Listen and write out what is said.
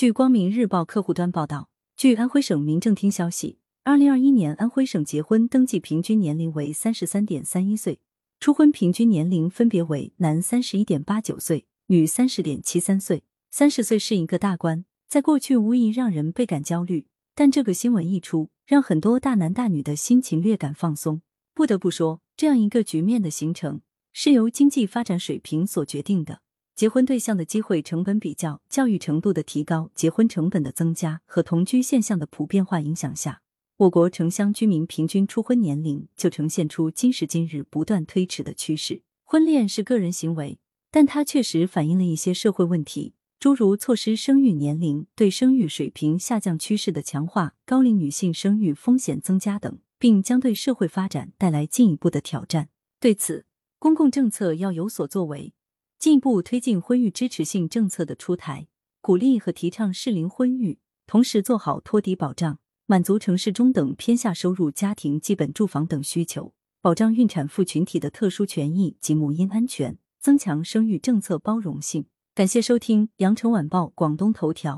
据光明日报客户端报道，据安徽省民政厅消息，二零二一年安徽省结婚登记平均年龄为三十三点三一岁，初婚平均年龄分别为男三十一点八九岁，女三十点七三岁。三十岁是一个大关，在过去无疑让人倍感焦虑，但这个新闻一出，让很多大男大女的心情略感放松。不得不说，这样一个局面的形成，是由经济发展水平所决定的。结婚对象的机会成本比较、教育程度的提高、结婚成本的增加和同居现象的普遍化影响下，我国城乡居民平均初婚年龄就呈现出今时今日不断推迟的趋势。婚恋是个人行为，但它确实反映了一些社会问题。诸如错失生育年龄、对生育水平下降趋势的强化、高龄女性生育风险增加等，并将对社会发展带来进一步的挑战。对此，公共政策要有所作为，进一步推进婚育支持性政策的出台，鼓励和提倡适龄婚育，同时做好托底保障，满足城市中等偏下收入家庭基本住房等需求，保障孕产妇群体的特殊权益及母婴安全，增强生育政策包容性。感谢收听《羊城晚报广东头条》。